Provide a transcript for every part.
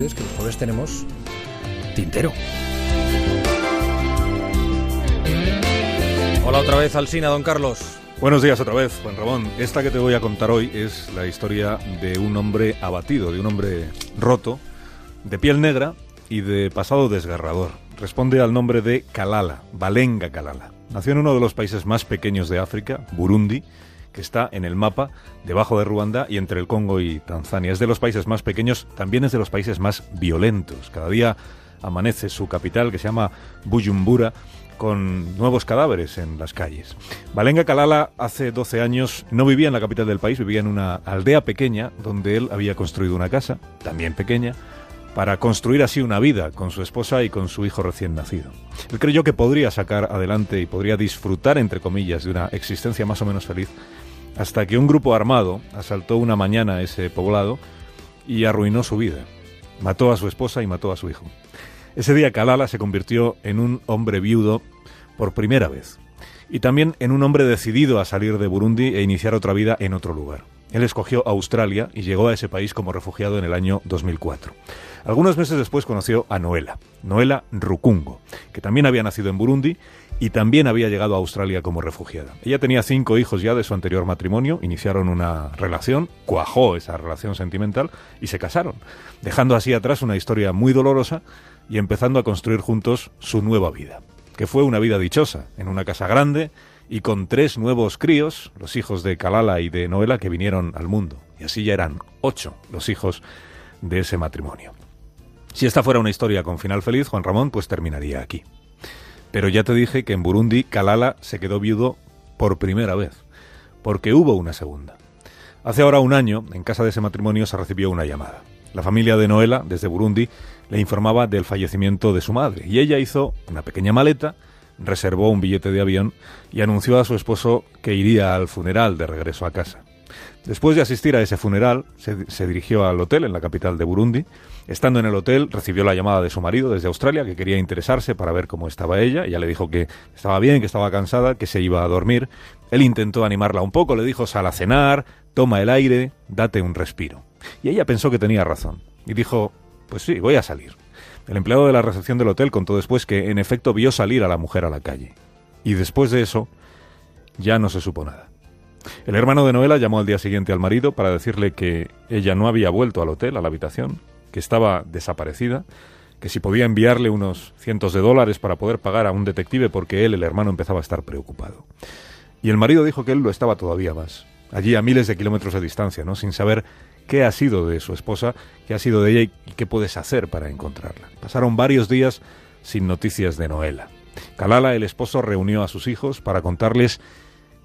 Es que los jueves tenemos tintero. Hola otra vez, Alsina, don Carlos. Buenos días otra vez, Juan Ramón. Esta que te voy a contar hoy es la historia de un hombre abatido, de un hombre roto, de piel negra y de pasado desgarrador. Responde al nombre de Kalala, Balenga Kalala. Nació en uno de los países más pequeños de África, Burundi, está en el mapa debajo de Ruanda y entre el Congo y Tanzania. Es de los países más pequeños, también es de los países más violentos. Cada día amanece su capital, que se llama Bujumbura, con nuevos cadáveres en las calles. Balenga Kalala hace 12 años no vivía en la capital del país, vivía en una aldea pequeña donde él había construido una casa, también pequeña, para construir así una vida con su esposa y con su hijo recién nacido. Él creyó que podría sacar adelante y podría disfrutar, entre comillas, de una existencia más o menos feliz, hasta que un grupo armado asaltó una mañana ese poblado y arruinó su vida. Mató a su esposa y mató a su hijo. Ese día Kalala se convirtió en un hombre viudo por primera vez y también en un hombre decidido a salir de Burundi e iniciar otra vida en otro lugar. Él escogió Australia y llegó a ese país como refugiado en el año 2004. Algunos meses después conoció a Noela, Noela Rukungo, que también había nacido en Burundi y también había llegado a Australia como refugiada. Ella tenía cinco hijos ya de su anterior matrimonio, iniciaron una relación, cuajó esa relación sentimental y se casaron, dejando así atrás una historia muy dolorosa y empezando a construir juntos su nueva vida, que fue una vida dichosa, en una casa grande, y con tres nuevos críos, los hijos de Kalala y de Noela, que vinieron al mundo. Y así ya eran ocho los hijos de ese matrimonio. Si esta fuera una historia con final feliz, Juan Ramón, pues terminaría aquí. Pero ya te dije que en Burundi Kalala se quedó viudo por primera vez, porque hubo una segunda. Hace ahora un año, en casa de ese matrimonio se recibió una llamada. La familia de Noela, desde Burundi, le informaba del fallecimiento de su madre, y ella hizo una pequeña maleta, reservó un billete de avión y anunció a su esposo que iría al funeral de regreso a casa. Después de asistir a ese funeral, se, dirigió al hotel en la capital de Burundi. Estando en el hotel, recibió la llamada de su marido desde Australia, que quería interesarse para ver cómo estaba ella. Ella le dijo que estaba bien, que estaba cansada, que se iba a dormir. Él intentó animarla un poco, le dijo, sal a cenar, toma el aire, date un respiro. Y ella pensó que tenía razón. Y dijo, pues sí, voy a salir. El empleado de la recepción del hotel contó después que, en efecto, vio salir a la mujer a la calle. Y después de eso, ya no se supo nada. El hermano de Noela llamó al día siguiente al marido para decirle que ella no había vuelto al hotel, a la habitación, que estaba desaparecida, que si podía enviarle unos cientos de dólares para poder pagar a un detective porque él, el hermano, empezaba a estar preocupado. Y el marido dijo que él lo estaba todavía más, allí a miles de kilómetros de distancia, ¿no? sin saber qué ha sido de su esposa, qué ha sido de ella y qué puedes hacer para encontrarla. Pasaron varios días sin noticias de Noela. Kalala, el esposo, reunió a sus hijos para contarles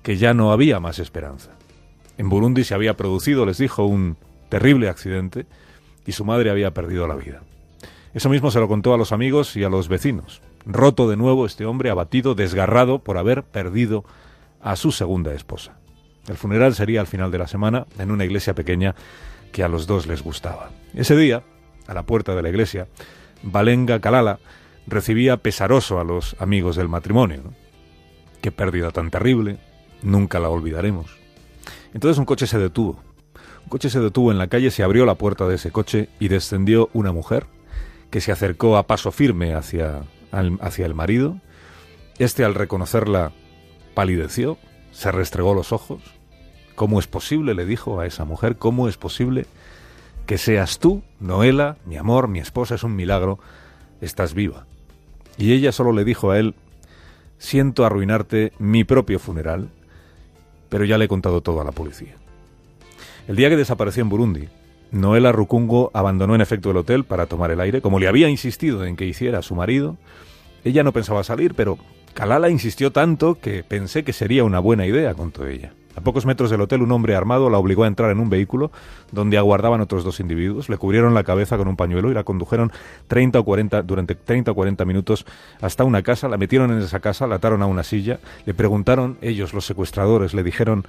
que ya no había más esperanza. En Burundi se había producido, les dijo, un terrible accidente y su madre había perdido la vida. Eso mismo se lo contó a los amigos y a los vecinos. Roto de nuevo este hombre, abatido, desgarrado por haber perdido a su segunda esposa. El funeral sería al final de la semana en una iglesia pequeña que a los dos les gustaba. Ese día, a la puerta de la iglesia, Balenga Kalala recibía pesaroso a los amigos del matrimonio. Qué pérdida tan terrible, nunca la olvidaremos. Entonces un coche se detuvo. Un coche se detuvo en la calle, se abrió la puerta de ese coche y descendió una mujer que se acercó a paso firme hacia, hacia el marido. Este al reconocerla palideció, se restregó los ojos. ¿Cómo es posible? le dijo a esa mujer, ¿cómo es posible que seas tú, Noela, mi amor, mi esposa, es un milagro, estás viva? Y ella solo le dijo a él, siento arruinarte mi propio funeral, pero ya le he contado todo a la policía. El día que desapareció en Burundi, Noela Rukungo abandonó en efecto el hotel para tomar el aire, como le había insistido en que hiciera su marido. Ella no pensaba salir, pero Kalala insistió tanto que pensé que sería una buena idea, contó ella. A pocos metros del hotel, un hombre armado la obligó a entrar en un vehículo donde aguardaban otros dos individuos, le cubrieron la cabeza con un pañuelo y la condujeron 30 o 40, durante 30 o 40 minutos hasta una casa, la metieron en esa casa, la ataron a una silla, le preguntaron, ellos, los secuestradores, le dijeron,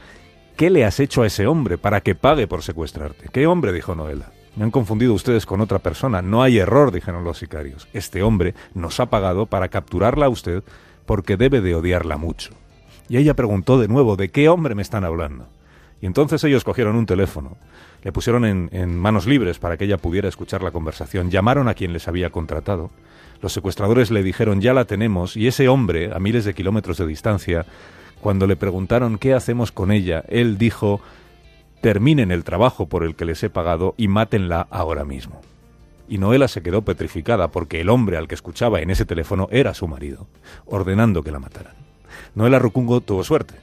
¿qué le has hecho a ese hombre para que pague por secuestrarte? ¿Qué hombre? dijo Noela. Me han confundido ustedes con otra persona. No hay error, dijeron los sicarios. Este hombre nos ha pagado para capturarla a usted porque debe de odiarla mucho. Y ella preguntó de nuevo, ¿de qué hombre me están hablando? Y entonces ellos cogieron un teléfono, le pusieron en, manos libres para que ella pudiera escuchar la conversación, llamaron a quien les había contratado, los secuestradores le dijeron ya la tenemos y ese hombre, a miles de kilómetros de distancia, cuando le preguntaron qué hacemos con ella, él dijo terminen el trabajo por el que les he pagado y mátenla ahora mismo. Y Noela se quedó petrificada porque el hombre al que escuchaba en ese teléfono era su marido, ordenando que la mataran. Noela Rucungo tuvo suerte.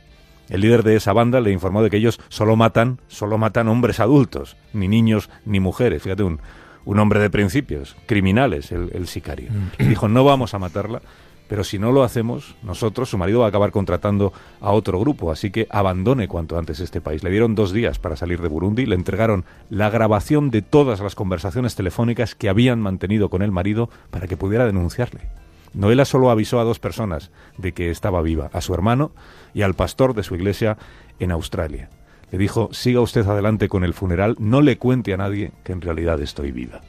El líder de esa banda le informó de que ellos solo matan, solo matan hombres adultos, ni niños ni mujeres. Fíjate, un, un hombre de principios, criminales, el, el sicario. Mm. Dijo, no vamos a matarla, pero si no lo hacemos, nosotros, su marido va a acabar contratando a otro grupo, así que abandone cuanto antes este país. Le dieron dos días para salir de Burundi, le entregaron la grabación de todas las conversaciones telefónicas que habían mantenido con el marido para que pudiera denunciarle. Noela solo avisó a dos personas de que estaba viva, a su hermano y al pastor de su iglesia en Australia. Le dijo, siga usted adelante con el funeral, no le cuente a nadie que en realidad estoy viva.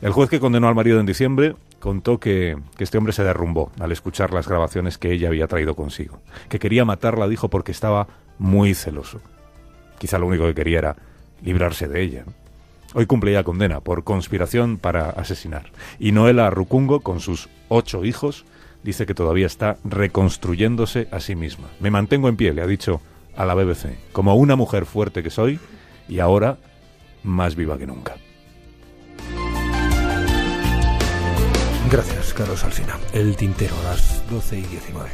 El juez que condenó al marido en diciembre contó que, este hombre se derrumbó al escuchar las grabaciones que ella había traído consigo. Que quería matarla, dijo, porque estaba muy celoso. Quizá lo único que quería era librarse de ella. Hoy cumple ya condena por conspiración para asesinar. Y Noela Rucungo, con sus ocho hijos, dice que todavía está reconstruyéndose a sí misma. Me mantengo en pie, le ha dicho a la BBC, como una mujer fuerte que soy y ahora más viva que nunca. Gracias, Carlos Alsina. El tintero a las 12 y 19.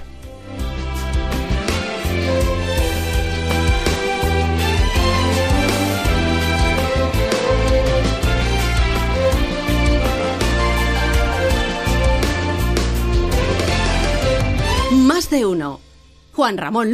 De uno. Juan Ramón Lucas.